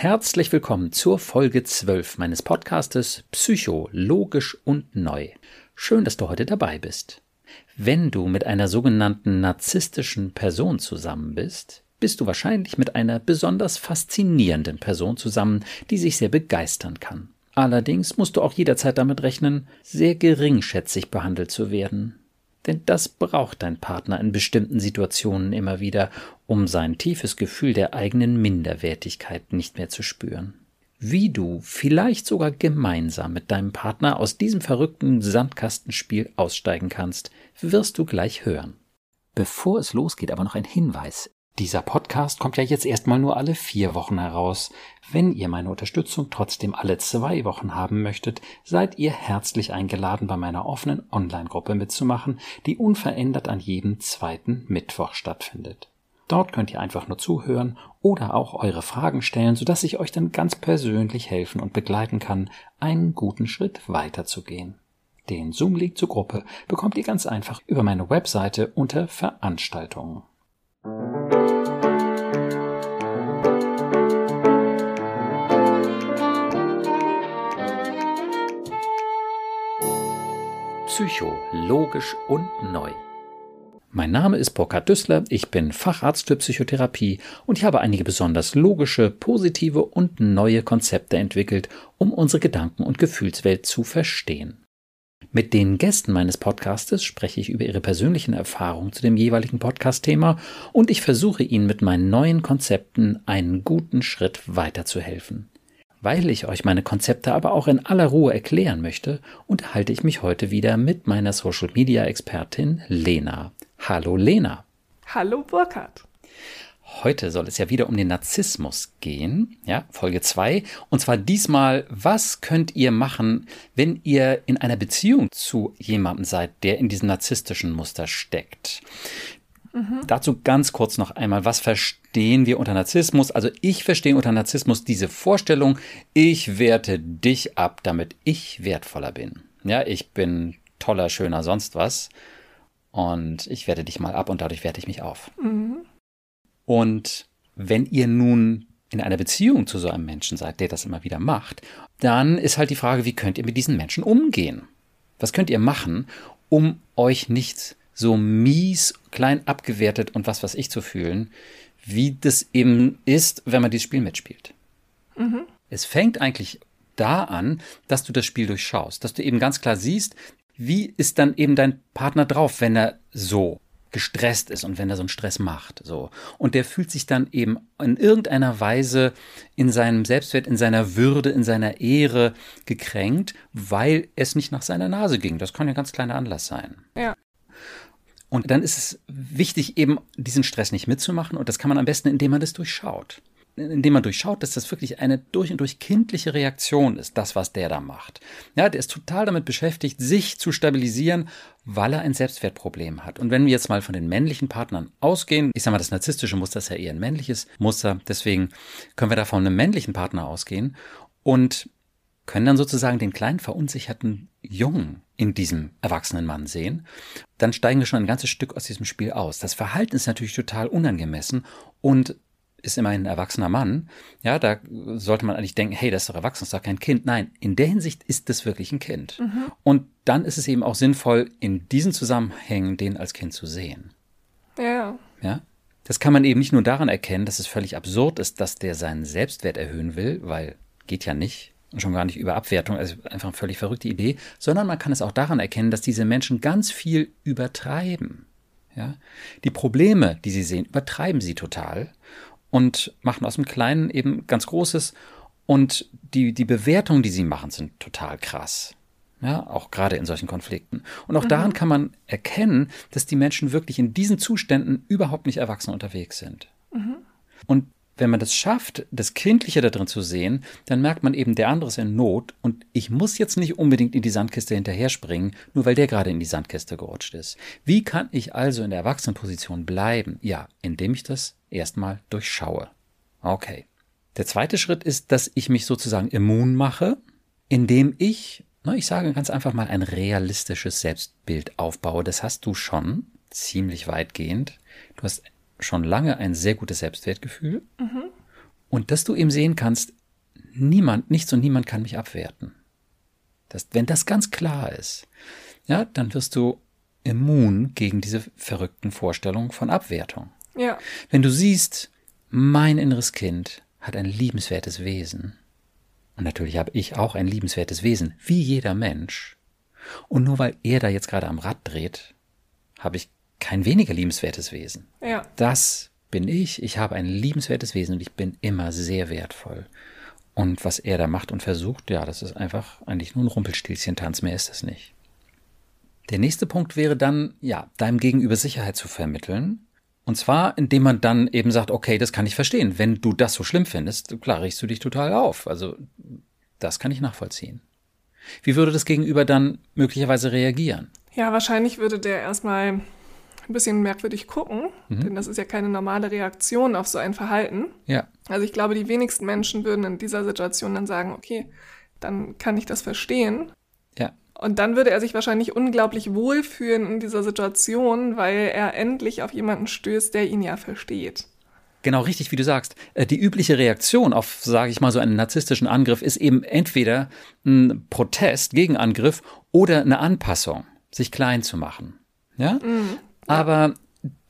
Herzlich willkommen zur Folge 12 meines Podcastes Psycho, logisch und neu. Schön, dass du heute dabei bist. Wenn du mit einer sogenannten narzisstischen Person zusammen bist, bist du wahrscheinlich mit einer besonders faszinierenden Person zusammen, die sich sehr begeistern kann. Allerdings musst du auch jederzeit damit rechnen, sehr geringschätzig behandelt zu werden. Denn das braucht dein Partner in bestimmten Situationen immer wieder, um sein tiefes Gefühl der eigenen Minderwertigkeit nicht mehr zu spüren. Wie du vielleicht sogar gemeinsam mit deinem Partner aus diesem verrückten Sandkastenspiel aussteigen kannst, wirst du gleich hören. Bevor es losgeht, aber noch ein Hinweis. Dieser Podcast kommt ja jetzt erstmal nur alle vier Wochen heraus. Wenn ihr meine Unterstützung trotzdem alle zwei Wochen haben möchtet, seid ihr herzlich eingeladen, bei meiner offenen Online-Gruppe mitzumachen, die unverändert an jedem zweiten Mittwoch stattfindet. Dort könnt ihr einfach nur zuhören oder auch eure Fragen stellen, sodass ich euch dann ganz persönlich helfen und begleiten kann, einen guten Schritt weiterzugehen. Den Zoom-Link zur Gruppe bekommt ihr ganz einfach über meine Webseite unter Veranstaltungen. Psycho, logisch und neu. Mein Name ist Burkhard Düssler, ich bin Facharzt für Psychotherapie und ich habe einige besonders logische, positive und neue Konzepte entwickelt, um unsere Gedanken- und Gefühlswelt zu verstehen. Mit den Gästen meines Podcastes spreche ich über ihre persönlichen Erfahrungen zu dem jeweiligen Podcast-Thema und ich versuche ihnen mit meinen neuen Konzepten einen guten Schritt weiterzuhelfen. Weil ich euch meine Konzepte aber auch in aller Ruhe erklären möchte, unterhalte ich mich heute wieder mit meiner Social Media Expertin Lena. Hallo Lena. Hallo Burkhard. Heute soll es ja wieder um den Narzissmus gehen, ja, Folge 2. Und zwar diesmal, was könnt ihr machen, wenn ihr in einer Beziehung zu jemandem seid, der in diesem narzisstischen Muster steckt? Mhm. Dazu ganz kurz noch einmal, was verstehen wir unter Narzissmus? Also ich verstehe unter Narzissmus diese Vorstellung, ich werte dich ab, damit ich wertvoller bin. Ja, ich bin toller, schöner, sonst was. Und ich werte dich mal ab und dadurch werte ich mich auf. Mhm. Und wenn ihr nun in einer Beziehung zu so einem Menschen seid, der das immer wieder macht, dann ist halt die Frage, wie könnt ihr mit diesen Menschen umgehen? Was könnt ihr machen, um euch nicht so mies, klein abgewertet und was weiß ich zu fühlen, wie das eben ist, wenn man dieses Spiel mitspielt. Mhm. Es fängt eigentlich da an, dass du das Spiel durchschaust, dass du eben ganz klar siehst, wie ist dann eben dein Partner drauf, wenn er so gestresst ist und wenn er so einen Stress macht, so. Und der fühlt sich dann eben in irgendeiner Weise in seinem Selbstwert, in seiner Würde, in seiner Ehre gekränkt, weil es nicht nach seiner Nase ging. Das kann ja ein ganz kleiner Anlass sein. Ja. Und dann ist es wichtig, eben diesen Stress nicht mitzumachen. Und das kann man am besten, indem man das durchschaut. Indem man durchschaut, dass das wirklich eine durch und durch kindliche Reaktion ist, das, was der da macht. Ja, der ist total damit beschäftigt, sich zu stabilisieren, weil er ein Selbstwertproblem hat. Und wenn wir jetzt mal von den männlichen Partnern ausgehen, ich sage mal, das narzisstische Muster ist ja eher ein männliches Muster, deswegen können wir da von einem männlichen Partner ausgehen. Und können dann sozusagen den kleinen verunsicherten Jungen in diesem erwachsenen Mann sehen, dann steigen wir schon ein ganzes Stück aus diesem Spiel aus. Das Verhalten ist natürlich total unangemessen und ist immerhin ein erwachsener Mann. Ja, da sollte man eigentlich denken, hey, das ist doch erwachsen, das ist doch kein Kind. Nein, in der Hinsicht ist das wirklich ein Kind. Mhm. Und dann ist es eben auch sinnvoll, in diesen Zusammenhängen den als Kind zu sehen. Ja. Ja. Das kann man eben nicht nur daran erkennen, dass es völlig absurd ist, dass der seinen Selbstwert erhöhen will, weil geht ja nicht schon gar nicht über Abwertung, also einfach eine völlig verrückte Idee, sondern man kann es auch daran erkennen, dass diese Menschen ganz viel übertreiben. Ja? Die Probleme, die sie sehen, übertreiben sie total und machen aus dem Kleinen eben ganz Großes und die, die Bewertungen, die sie machen, sind total krass. Ja, auch gerade in solchen Konflikten. Und auch mhm. daran kann man erkennen, dass die Menschen wirklich in diesen Zuständen überhaupt nicht erwachsen unterwegs sind. Mhm. Und wenn man das schafft, das Kindliche da drin zu sehen, dann merkt man eben, der andere ist in Not und ich muss jetzt nicht unbedingt in die Sandkiste hinterher springen, nur weil der gerade in die Sandkiste gerutscht ist. Wie kann ich also in der Erwachsenenposition bleiben? Ja, indem ich das erstmal durchschaue. Okay. Der zweite Schritt ist, dass ich mich sozusagen immun mache, indem ich, na, ich sage ganz einfach mal, ein realistisches Selbstbild aufbaue. Das hast du schon ziemlich weitgehend. Du hast schon lange ein sehr gutes Selbstwertgefühl. Mhm. Und dass du eben sehen kannst, niemand, nichts und niemand kann mich abwerten. Das, wenn das ganz klar ist, ja, dann wirst du immun gegen diese verrückten Vorstellungen von Abwertung. Ja. Wenn du siehst, mein inneres Kind hat ein liebenswertes Wesen. Und natürlich habe ich auch ein liebenswertes Wesen, wie jeder Mensch. Und nur weil er da jetzt gerade am Rad dreht, habe ich kein weniger liebenswertes Wesen. Ja. Das bin ich. Ich habe ein liebenswertes Wesen und ich bin immer sehr wertvoll. Und was er da macht und versucht, ja, das ist einfach eigentlich nur ein Rumpelstilzchen-Tanz, mehr ist das nicht. Der nächste Punkt wäre dann, ja, deinem Gegenüber Sicherheit zu vermitteln. Und zwar, indem man dann eben sagt, okay, das kann ich verstehen. Wenn du das so schlimm findest, klar, riechst du dich total auf. Also, das kann ich nachvollziehen. Wie würde das Gegenüber dann möglicherweise reagieren? Ja, wahrscheinlich würde der erstmal ein bisschen merkwürdig gucken, Mhm. denn das ist ja keine normale Reaktion auf so ein Verhalten. Ja, Also ich glaube, die wenigsten Menschen würden in dieser Situation dann sagen, okay, dann kann ich das verstehen. ja, Und dann würde er sich wahrscheinlich unglaublich wohlfühlen in dieser Situation, weil er endlich auf jemanden stößt, der ihn ja versteht. Genau, richtig, wie du sagst. Äh, Die übliche Reaktion auf, sage ich mal, so einen narzisstischen Angriff ist eben entweder ein Protest, Gegenangriff oder eine Anpassung, sich klein zu machen. Ja? Aber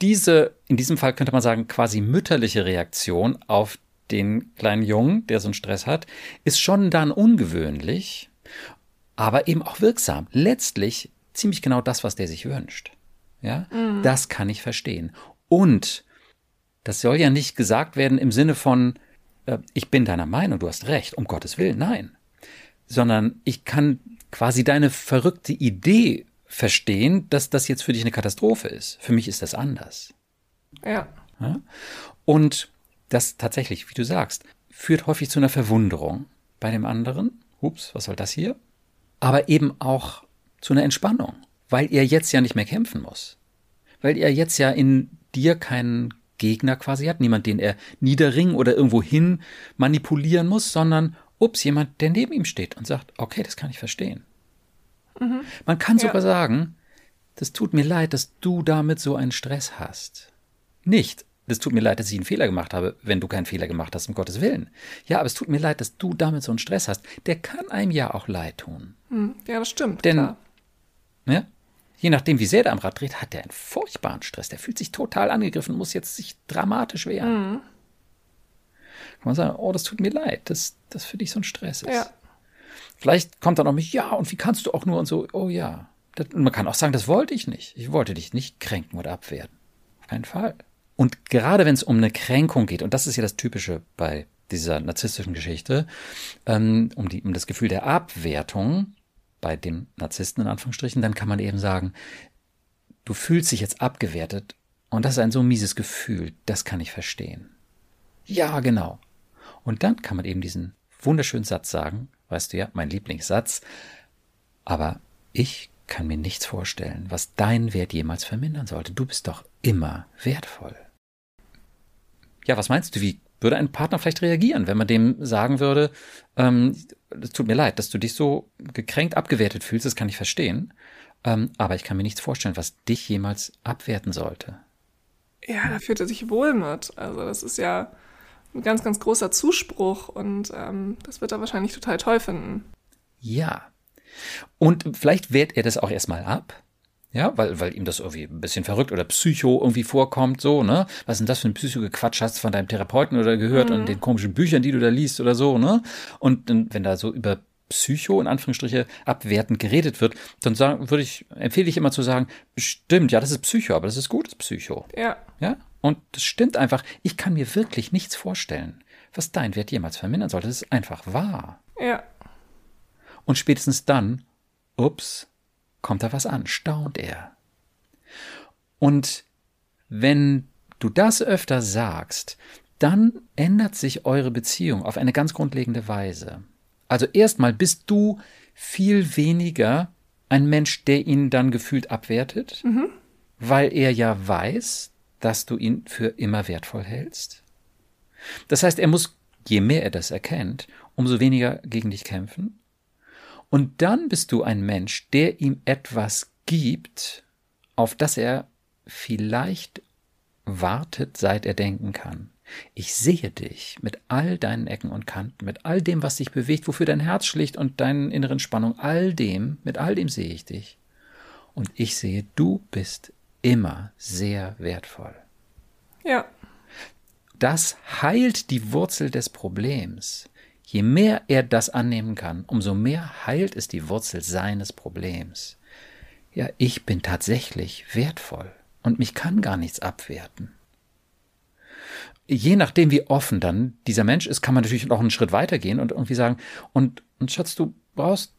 diese, in diesem Fall könnte man sagen, quasi mütterliche Reaktion auf den kleinen Jungen, der so einen Stress hat, ist schon dann ungewöhnlich, aber eben auch wirksam. Letztlich ziemlich genau das, was der sich wünscht. Ja, das kann ich verstehen. Und das soll ja nicht gesagt werden im Sinne von, äh, ich bin deiner Meinung, du hast recht, um Gottes Willen, nein. Sondern ich kann quasi deine verrückte Idee verstehen, dass das jetzt für dich eine Katastrophe ist. Für mich ist das anders. Ja. Ja? Und das tatsächlich, wie du sagst, führt häufig zu einer Verwunderung bei dem anderen. Ups, was soll das hier? Aber eben auch zu einer Entspannung, weil er jetzt ja nicht mehr kämpfen muss. Weil er jetzt ja in dir keinen Gegner quasi hat, niemand, den er niederringen oder irgendwo hin manipulieren muss, sondern ups, jemand, der neben ihm steht und sagt, okay, das kann ich verstehen. Man kann Ja. sogar sagen, das tut mir leid, dass du damit so einen Stress hast. Nicht, das tut mir leid, dass ich einen Fehler gemacht habe, wenn du keinen Fehler gemacht hast, um Gottes Willen. Ja, aber es tut mir leid, dass du damit so einen Stress hast. Der kann einem ja auch leid tun. Hm, ja, das stimmt. Denn- klar. Ja? Je nachdem, wie sehr der am Rad dreht, hat der einen furchtbaren Stress. Der fühlt sich total angegriffen, muss jetzt sich dramatisch wehren. Mhm. Kann man sagen, oh, das tut mir leid, dass das für dich so ein Stress ist. Ja. Vielleicht kommt dann noch mit, ja, und wie kannst du auch nur und so, oh ja. Das, und man kann auch sagen, das wollte ich nicht. Ich wollte dich nicht kränken oder abwerten. Auf keinen Fall. Und gerade wenn es um eine Kränkung geht, und das ist ja das Typische bei dieser narzisstischen Geschichte, ähm, um, die, um das Gefühl der Abwertung bei dem Narzissten in Anführungsstrichen, dann kann man eben sagen, du fühlst dich jetzt abgewertet und das ist ein so mieses Gefühl, das kann ich verstehen. Ja, genau. Und dann kann man eben diesen wunderschönen Satz sagen, weißt du ja, mein Lieblingssatz, aber ich kann mir nichts vorstellen, was deinen Wert jemals vermindern sollte. Du bist doch immer wertvoll. Ja, was meinst du, wie würde ein Partner vielleicht reagieren, wenn man dem sagen würde, ähm, es tut mir leid, dass du dich so gekränkt abgewertet fühlst, das kann ich verstehen, ähm, aber ich kann mir nichts vorstellen, was dich jemals abwerten sollte. Ja, da fühlt er sich wohl mit. Also das ist ja ein ganz, ganz großer Zuspruch und ähm, das wird er wahrscheinlich total toll finden. Ja. Und vielleicht wehrt er das auch erstmal ab. Ja, weil, weil ihm das irgendwie ein bisschen verrückt oder psycho irgendwie vorkommt, so, ne? Was ist denn das für ein Psycho-Gequatsch hast von deinem Therapeuten oder gehört und den komischen Büchern, die du da liest oder so, ne? Und wenn da so über Psycho in Anführungsstriche abwertend geredet wird, dann sagen, würde ich, empfehle ich immer zu sagen, stimmt, ja, das ist Psycho, aber das ist gutes Psycho. Ja, Ja? Und das stimmt einfach. Ich kann mir wirklich nichts vorstellen, was dein Wert jemals vermindern sollte. Das ist einfach wahr. ja, Und spätestens dann, ups, kommt da was an, staunt er. Und wenn du das öfter sagst, dann ändert sich eure Beziehung auf eine ganz grundlegende Weise. Also erstmal bist du viel weniger ein Mensch, der ihn dann gefühlt abwertet, weil er ja weiß, dass du ihn für immer wertvoll hältst. Das heißt, er muss, je mehr er das erkennt, umso weniger gegen dich kämpfen. Und dann bist du ein Mensch, der ihm etwas gibt, auf das er vielleicht wartet, seit er denken kann. Ich sehe dich mit all deinen Ecken und Kanten, mit all dem, was dich bewegt, wofür dein Herz schlicht und deinen inneren Spannung, all dem, mit all dem sehe ich dich. Und ich sehe, du bist immer sehr wertvoll. Ja. Das heilt die Wurzel des Problems. Je mehr er das annehmen kann, umso mehr heilt es die Wurzel seines Problems. Ja, ich bin tatsächlich wertvoll und mich kann gar nichts abwerten. Je nachdem, wie offen dann dieser Mensch ist, kann man natürlich noch einen Schritt weitergehen und irgendwie sagen, und, und Schatz, du brauchst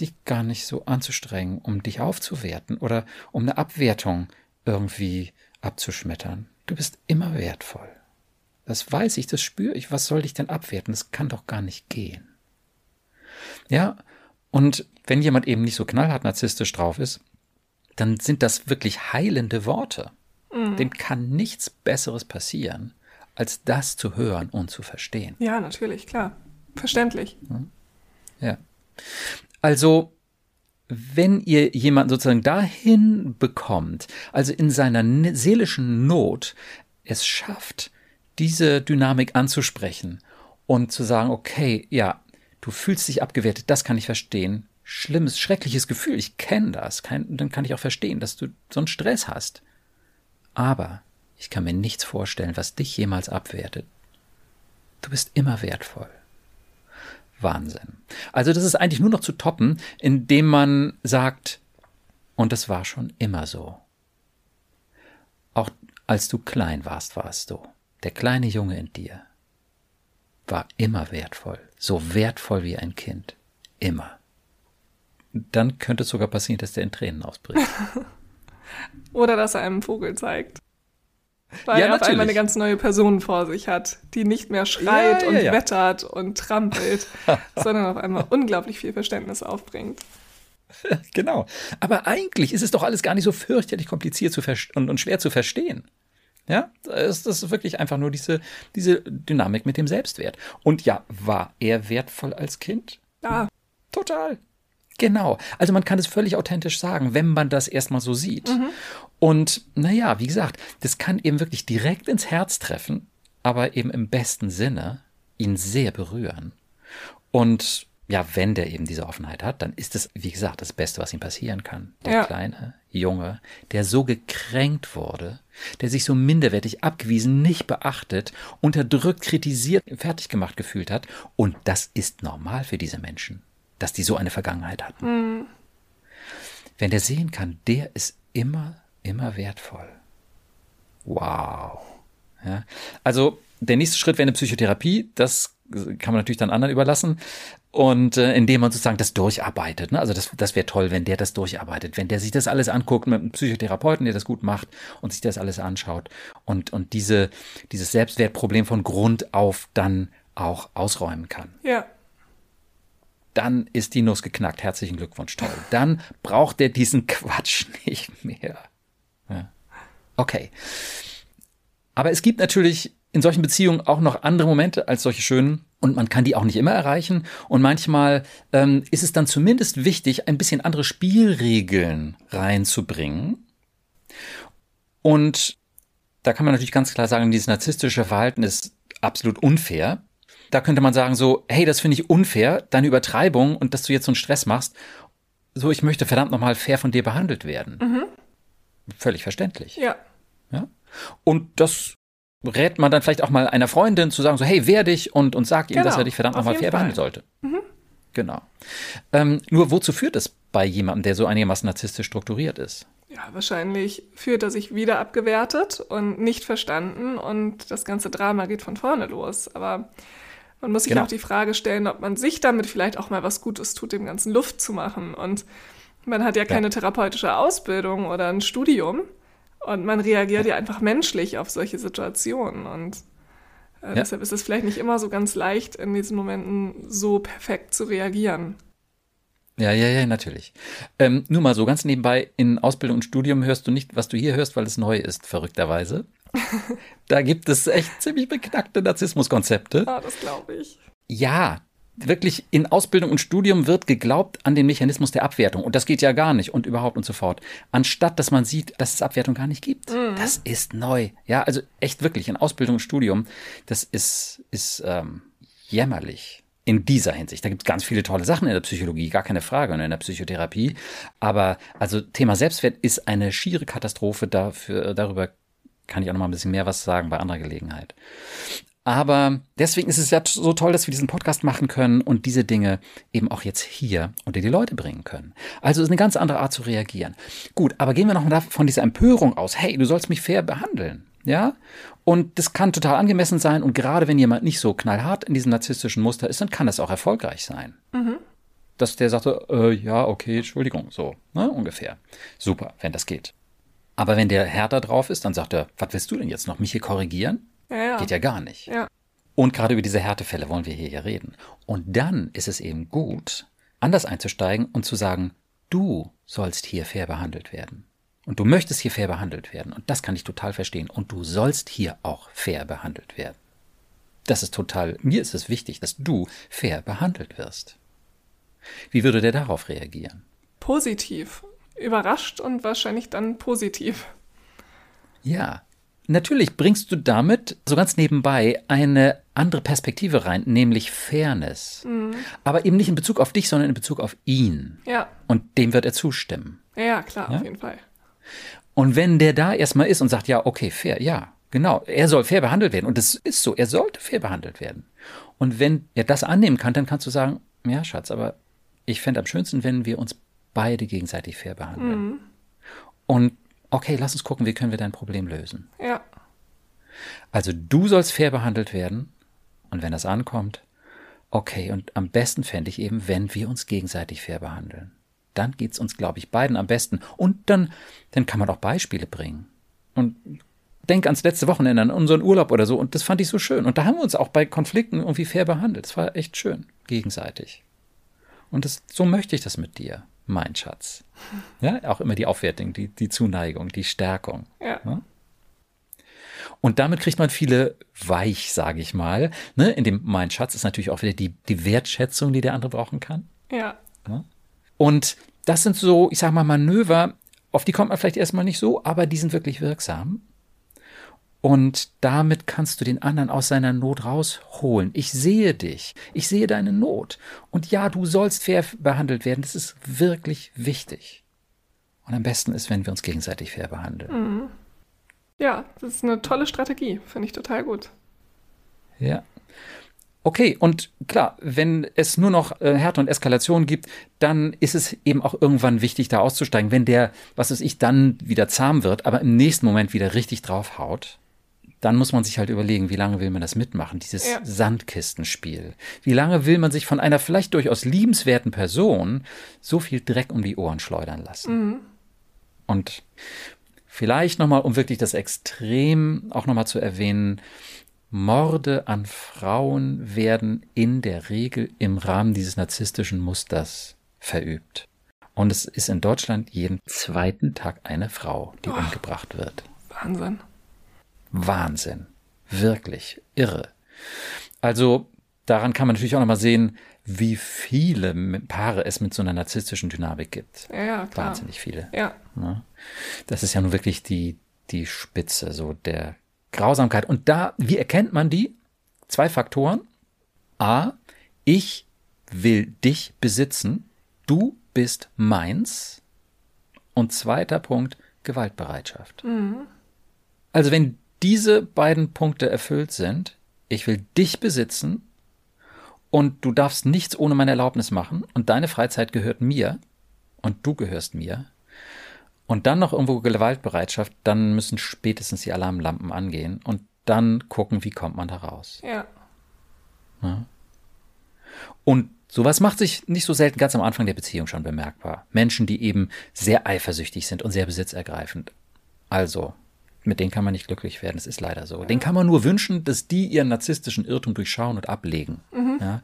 dich gar nicht so anzustrengen, um dich aufzuwerten oder um eine Abwertung irgendwie abzuschmettern. Du bist immer wertvoll. Das weiß ich, das spüre ich. Was soll ich denn abwerten? Das kann doch gar nicht gehen. Ja, und wenn jemand eben nicht so knallhart narzisstisch drauf ist, dann sind das wirklich heilende Worte. Mhm. Dem kann nichts Besseres passieren, als das zu hören und zu verstehen. Ja, natürlich, klar. Verständlich. Ja. Also, wenn ihr jemanden sozusagen dahin bekommt, also in seiner ne-, seelischen Not es schafft, diese Dynamik anzusprechen und zu sagen, okay, ja, du fühlst dich abgewertet, das kann ich verstehen. Schlimmes, schreckliches Gefühl, ich kenne das. Kein, dann kann ich auch verstehen, dass du so einen Stress hast. Aber ich kann mir nichts vorstellen, was dich jemals abwertet. Du bist immer wertvoll. Wahnsinn. Also das ist eigentlich nur noch zu toppen, indem man sagt, und das war schon immer so. Auch als du klein warst, warst du. Der kleine Junge in dir war immer wertvoll, so wertvoll wie ein Kind. Immer. Dann könnte es sogar passieren, dass der in Tränen ausbricht. Oder dass er einem Vogel zeigt. Weil ja, er auf natürlich. einmal eine ganz neue Person vor sich hat, die nicht mehr schreit ja, ja, und wettert und trampelt, sondern auf einmal unglaublich viel Verständnis aufbringt. Genau. Aber eigentlich ist es doch alles gar nicht so fürchterlich kompliziert und, und schwer zu verstehen. Ja, das ist wirklich einfach nur diese, diese Dynamik mit dem Selbstwert. Und ja, war er wertvoll als Kind? Ja. Total. Genau. Also man kann es völlig authentisch sagen, wenn man das erstmal so sieht. Mhm. Und naja, wie gesagt, das kann eben wirklich direkt ins Herz treffen, aber eben im besten Sinne ihn sehr berühren. Und ja, wenn der eben diese Offenheit hat, dann ist es, wie gesagt, das Beste, was ihm passieren kann. Der ja. kleine Junge, der so gekränkt wurde, der sich so minderwertig abgewiesen, nicht beachtet, unterdrückt, kritisiert, fertig gemacht gefühlt hat. Und das ist normal für diese Menschen dass die so eine Vergangenheit hatten. Mhm. Wenn der sehen kann, der ist immer, immer wertvoll. Wow. Ja. Also der nächste Schritt wäre eine Psychotherapie. Das kann man natürlich dann anderen überlassen. Und äh, indem man sozusagen das durcharbeitet. Ne? Also das, das wäre toll, wenn der das durcharbeitet, wenn der sich das alles anguckt mit einem Psychotherapeuten, der das gut macht und sich das alles anschaut und, und diese, dieses Selbstwertproblem von Grund auf dann auch ausräumen kann. Ja dann ist die Nuss geknackt. Herzlichen Glückwunsch, toll. Dann braucht er diesen Quatsch nicht mehr. Ja. Okay. Aber es gibt natürlich in solchen Beziehungen auch noch andere Momente als solche schönen und man kann die auch nicht immer erreichen. Und manchmal ähm, ist es dann zumindest wichtig, ein bisschen andere Spielregeln reinzubringen. Und da kann man natürlich ganz klar sagen, dieses narzisstische Verhalten ist absolut unfair. Da könnte man sagen so, hey, das finde ich unfair, deine Übertreibung und dass du jetzt so einen Stress machst. So, ich möchte verdammt nochmal fair von dir behandelt werden. Mhm. Völlig verständlich. Ja. ja. Und das rät man dann vielleicht auch mal einer Freundin zu sagen so, hey, wehr dich und, und sag ihm, genau. dass er dich verdammt nochmal fair Fall. behandeln sollte. Mhm. Genau. Ähm, nur wozu führt es bei jemandem, der so einigermaßen narzisstisch strukturiert ist? Ja, wahrscheinlich fühlt er sich wieder abgewertet und nicht verstanden und das ganze Drama geht von vorne los. Aber man muss sich genau. auch die Frage stellen, ob man sich damit vielleicht auch mal was Gutes tut, dem ganzen Luft zu machen. Und man hat ja keine ja. therapeutische Ausbildung oder ein Studium. Und man reagiert ja, einfach menschlich auf solche Situationen. Und äh, ja. deshalb ist es vielleicht nicht immer so ganz leicht, in diesen Momenten so perfekt zu reagieren. Ja, ja, ja, natürlich. Ähm, nur mal so ganz nebenbei, in Ausbildung und Studium hörst du nicht, was du hier hörst, weil es neu ist, verrückterweise. da gibt es echt ziemlich beknackte Narzissmuskonzepte. Ah, das glaube ich. Ja, wirklich in Ausbildung und Studium wird geglaubt an den Mechanismus der Abwertung. Und das geht ja gar nicht und überhaupt und so fort. Anstatt, dass man sieht, dass es Abwertung gar nicht gibt. Mhm. Das ist neu. Ja, also echt wirklich in Ausbildung und Studium, das ist, ist ähm, jämmerlich in dieser Hinsicht. Da gibt es ganz viele tolle Sachen in der Psychologie, gar keine Frage, und in der Psychotherapie. Aber also Thema Selbstwert ist eine schiere Katastrophe. Dafür, darüber kann ich auch noch mal ein bisschen mehr was sagen bei anderer Gelegenheit. Aber deswegen ist es ja so toll, dass wir diesen Podcast machen können und diese Dinge eben auch jetzt hier unter die Leute bringen können. Also ist eine ganz andere Art zu reagieren. Gut, aber gehen wir noch mal von dieser Empörung aus. Hey, du sollst mich fair behandeln. Ja? Und das kann total angemessen sein. Und gerade wenn jemand nicht so knallhart in diesem narzisstischen Muster ist, dann kann das auch erfolgreich sein. Mhm. Dass der sagte, äh, ja, okay, Entschuldigung, so, ne, ungefähr. Super, wenn das geht. Aber wenn der härter drauf ist, dann sagt er, was willst du denn jetzt noch, mich hier korrigieren? Ja, ja. Geht ja gar nicht. Ja. Und gerade über diese Härtefälle wollen wir hier reden. Und dann ist es eben gut, anders einzusteigen und zu sagen, du sollst hier fair behandelt werden. Und du möchtest hier fair behandelt werden. Und das kann ich total verstehen. Und du sollst hier auch fair behandelt werden. Das ist total, mir ist es wichtig, dass du fair behandelt wirst. Wie würde der darauf reagieren? Positiv. Überrascht und wahrscheinlich dann positiv. Ja, Natürlich bringst du damit so ganz nebenbei eine andere Perspektive rein, nämlich Fairness. Mhm. Aber eben nicht in Bezug auf dich, sondern in Bezug auf ihn. Ja. Und dem wird er zustimmen. Ja, klar, ja? auf jeden Fall. Und wenn der da erstmal ist und sagt, ja, okay, fair, ja, genau, er soll fair behandelt werden. Und das ist so, er sollte fair behandelt werden. Und wenn er das annehmen kann, dann kannst du sagen, ja, Schatz, aber ich fände am schönsten, wenn wir uns beide gegenseitig fair behandeln. Mhm. Und okay, lass uns gucken, wie können wir dein Problem lösen. Ja. Also du sollst fair behandelt werden und wenn das ankommt, okay, und am besten fände ich eben, wenn wir uns gegenseitig fair behandeln. Dann geht es uns, glaube ich, beiden am besten. Und dann, dann kann man auch Beispiele bringen. Und denk ans letzte Wochenende, an unseren Urlaub oder so. Und das fand ich so schön. Und da haben wir uns auch bei Konflikten irgendwie fair behandelt. Das war echt schön, gegenseitig. Und das, so möchte ich das mit dir mein Schatz. Ja, auch immer die Aufwertung, die, die Zuneigung, die Stärkung. Ja. ja? Und damit kriegt man viele weich, sage ich mal. Ne? In dem mein Schatz ist natürlich auch wieder die, die Wertschätzung, die der andere brauchen kann. Ja. ja. Und das sind so, ich sage mal, Manöver, auf die kommt man vielleicht erstmal nicht so, aber die sind wirklich wirksam. Und damit kannst du den anderen aus seiner Not rausholen. Ich sehe dich. Ich sehe deine Not. Und ja, du sollst fair behandelt werden. Das ist wirklich wichtig. Und am besten ist, wenn wir uns gegenseitig fair behandeln. Mhm. Ja, das ist eine tolle Strategie. Finde ich total gut. Ja. Okay, und klar, wenn es nur noch äh, Härte und Eskalation gibt, dann ist es eben auch irgendwann wichtig, da auszusteigen. Wenn der, was weiß ich, dann wieder zahm wird, aber im nächsten Moment wieder richtig draufhaut, dann muss man sich halt überlegen, wie lange will man das mitmachen, dieses ja. Sandkistenspiel. Wie lange will man sich von einer vielleicht durchaus liebenswerten Person so viel Dreck um die Ohren schleudern lassen? Mhm. Und vielleicht nochmal, um wirklich das Extrem auch nochmal zu erwähnen, Morde an Frauen werden in der Regel im Rahmen dieses narzisstischen Musters verübt. Und es ist in Deutschland jeden zweiten Tag eine Frau, die oh, umgebracht wird. Wahnsinn. Wahnsinn. Wirklich irre. Also daran kann man natürlich auch nochmal sehen, wie viele Paare es mit so einer narzisstischen Dynamik gibt. Ja, klar. Wahnsinnig viele. Ja. Ne? Das ist ja nun wirklich die, die Spitze so der Grausamkeit. Und da, wie erkennt man die? Zwei Faktoren. A, ich will dich besitzen. Du bist meins. Und zweiter Punkt, Gewaltbereitschaft. Mhm. Also wenn diese beiden Punkte erfüllt sind, ich will dich besitzen und du darfst nichts ohne meine Erlaubnis machen und deine Freizeit gehört mir und du gehörst mir und dann noch irgendwo Gewaltbereitschaft, dann müssen spätestens die Alarmlampen angehen und dann gucken, wie kommt man da raus. Ja. ja. Und sowas macht sich nicht so selten ganz am Anfang der Beziehung schon bemerkbar. Menschen, die eben sehr eifersüchtig sind und sehr besitzergreifend. Also, mit denen kann man nicht glücklich werden. Das ist leider so. Ja. Den kann man nur wünschen, dass die ihren narzisstischen Irrtum durchschauen und ablegen. Mhm. Ja?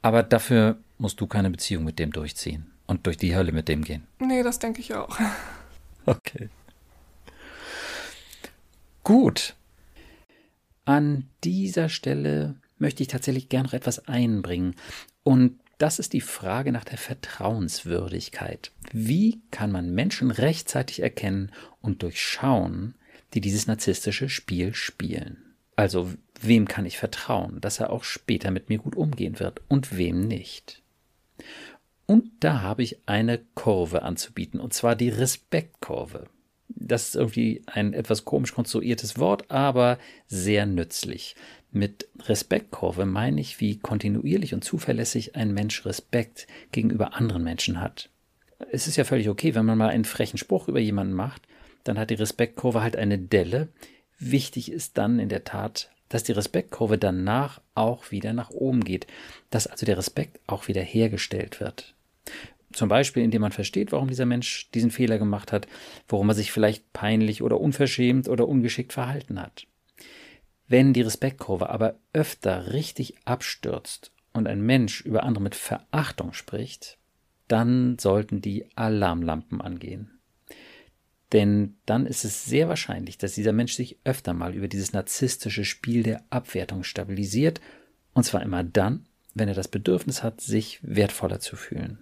Aber dafür musst du keine Beziehung mit dem durchziehen und durch die Hölle mit dem gehen. Nee, das denke ich auch. Okay. Gut. An dieser Stelle möchte ich tatsächlich gern noch etwas einbringen. Und das ist die Frage nach der Vertrauenswürdigkeit. Wie kann man Menschen rechtzeitig erkennen und durchschauen, die dieses narzisstische Spiel spielen. Also wem kann ich vertrauen, dass er auch später mit mir gut umgehen wird und wem nicht. Und da habe ich eine Kurve anzubieten, und zwar die Respektkurve. Das ist irgendwie ein etwas komisch konstruiertes Wort, aber sehr nützlich. Mit Respektkurve meine ich, wie kontinuierlich und zuverlässig ein Mensch Respekt gegenüber anderen Menschen hat. Es ist ja völlig okay, wenn man mal einen frechen Spruch über jemanden macht, dann hat die Respektkurve halt eine Delle. Wichtig ist dann in der Tat, dass die Respektkurve danach auch wieder nach oben geht, dass also der Respekt auch wieder hergestellt wird. Zum Beispiel, indem man versteht, warum dieser Mensch diesen Fehler gemacht hat, warum er sich vielleicht peinlich oder unverschämt oder ungeschickt verhalten hat. Wenn die Respektkurve aber öfter richtig abstürzt und ein Mensch über andere mit Verachtung spricht, dann sollten die Alarmlampen angehen. Denn dann ist es sehr wahrscheinlich, dass dieser Mensch sich öfter mal über dieses narzisstische Spiel der Abwertung stabilisiert, und zwar immer dann, wenn er das Bedürfnis hat, sich wertvoller zu fühlen.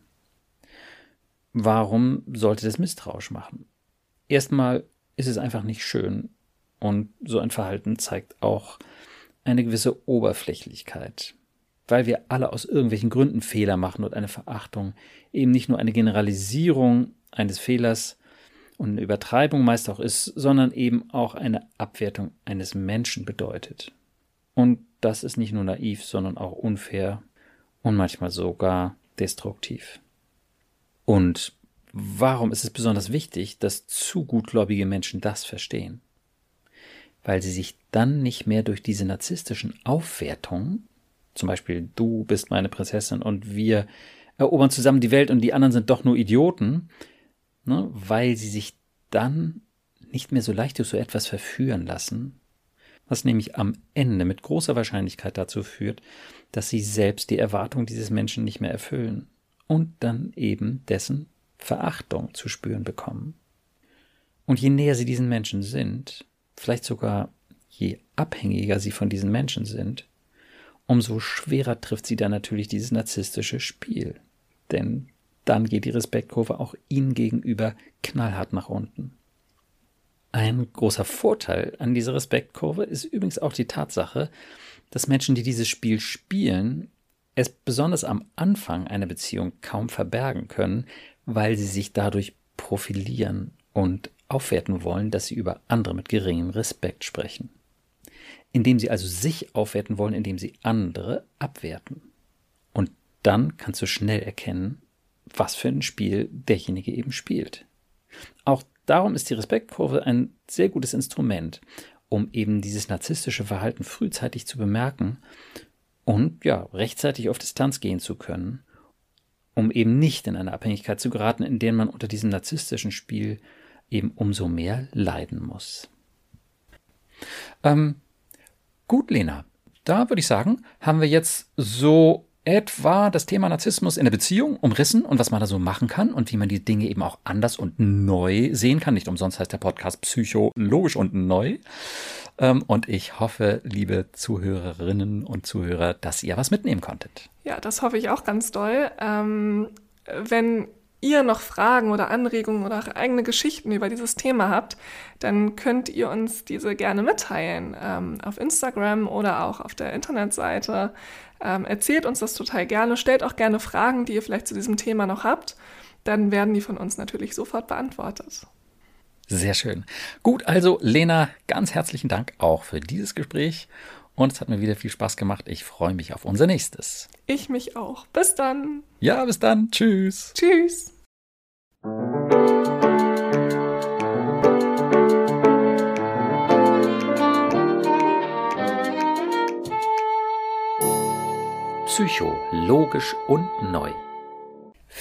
Warum sollte das misstrauisch machen? Erstmal ist es einfach nicht schön und so ein Verhalten zeigt auch eine gewisse Oberflächlichkeit, weil wir alle aus irgendwelchen Gründen Fehler machen und eine Verachtung eben nicht nur eine Generalisierung eines Fehlers und eine Übertreibung meist auch ist, sondern eben auch eine Abwertung eines Menschen bedeutet. Und das ist nicht nur naiv, sondern auch unfair und manchmal sogar destruktiv. Und warum ist es besonders wichtig, dass zu gutgläubige Menschen das verstehen? Weil sie sich dann nicht mehr durch diese narzisstischen Aufwertungen, zum Beispiel du bist meine Prinzessin und wir erobern zusammen die Welt und die anderen sind doch nur Idioten, ne, weil sie sich dann nicht mehr so leicht durch so etwas verführen lassen, was nämlich am Ende mit großer Wahrscheinlichkeit dazu führt, dass sie selbst die Erwartung dieses Menschen nicht mehr erfüllen und dann eben dessen Verachtung zu spüren bekommen. Und je näher sie diesen Menschen sind, vielleicht sogar je abhängiger sie von diesen Menschen sind, umso schwerer trifft sie dann natürlich dieses narzisstische Spiel. Denn dann geht die Respektkurve auch ihnen gegenüber knallhart nach unten. Ein großer Vorteil an dieser Respektkurve ist übrigens auch die Tatsache, dass Menschen, die dieses Spiel spielen, es besonders am Anfang einer Beziehung kaum verbergen können, weil sie sich dadurch profilieren und aufwerten wollen, dass sie über andere mit geringem Respekt sprechen. Indem sie also sich aufwerten wollen, indem sie andere abwerten. Und dann kannst du schnell erkennen, was für ein Spiel derjenige eben spielt. Auch darum ist die Respektkurve ein sehr gutes Instrument, um eben dieses narzisstische Verhalten frühzeitig zu bemerken und ja, rechtzeitig auf Distanz gehen zu können, um eben nicht in eine Abhängigkeit zu geraten, in der man unter diesem narzisstischen Spiel eben umso mehr leiden muss. Ähm, gut, Lena, da würde ich sagen, haben wir jetzt so etwa das Thema Narzissmus in der Beziehung umrissen und was man da so machen kann und wie man die Dinge eben auch anders und neu sehen kann. Nicht umsonst heißt der Podcast psychologisch und neu. Ähm, und ich hoffe, liebe Zuhörerinnen und Zuhörer, dass ihr was mitnehmen konntet. Ja, das hoffe ich auch ganz doll. Ähm, wenn ihr noch Fragen oder Anregungen oder auch eigene Geschichten über dieses Thema habt, dann könnt ihr uns diese gerne mitteilen ähm, auf Instagram oder auch auf der Internetseite. Ähm, erzählt uns das total gerne, stellt auch gerne Fragen, die ihr vielleicht zu diesem Thema noch habt. Dann werden die von uns natürlich sofort beantwortet. Sehr schön. Gut, also Lena, ganz herzlichen Dank auch für dieses Gespräch. Und es hat mir wieder viel Spaß gemacht. Ich freue mich auf unser nächstes. Ich mich auch. Bis dann. Ja, bis dann. Tschüss. Tschüss. Psycho, logisch und neu.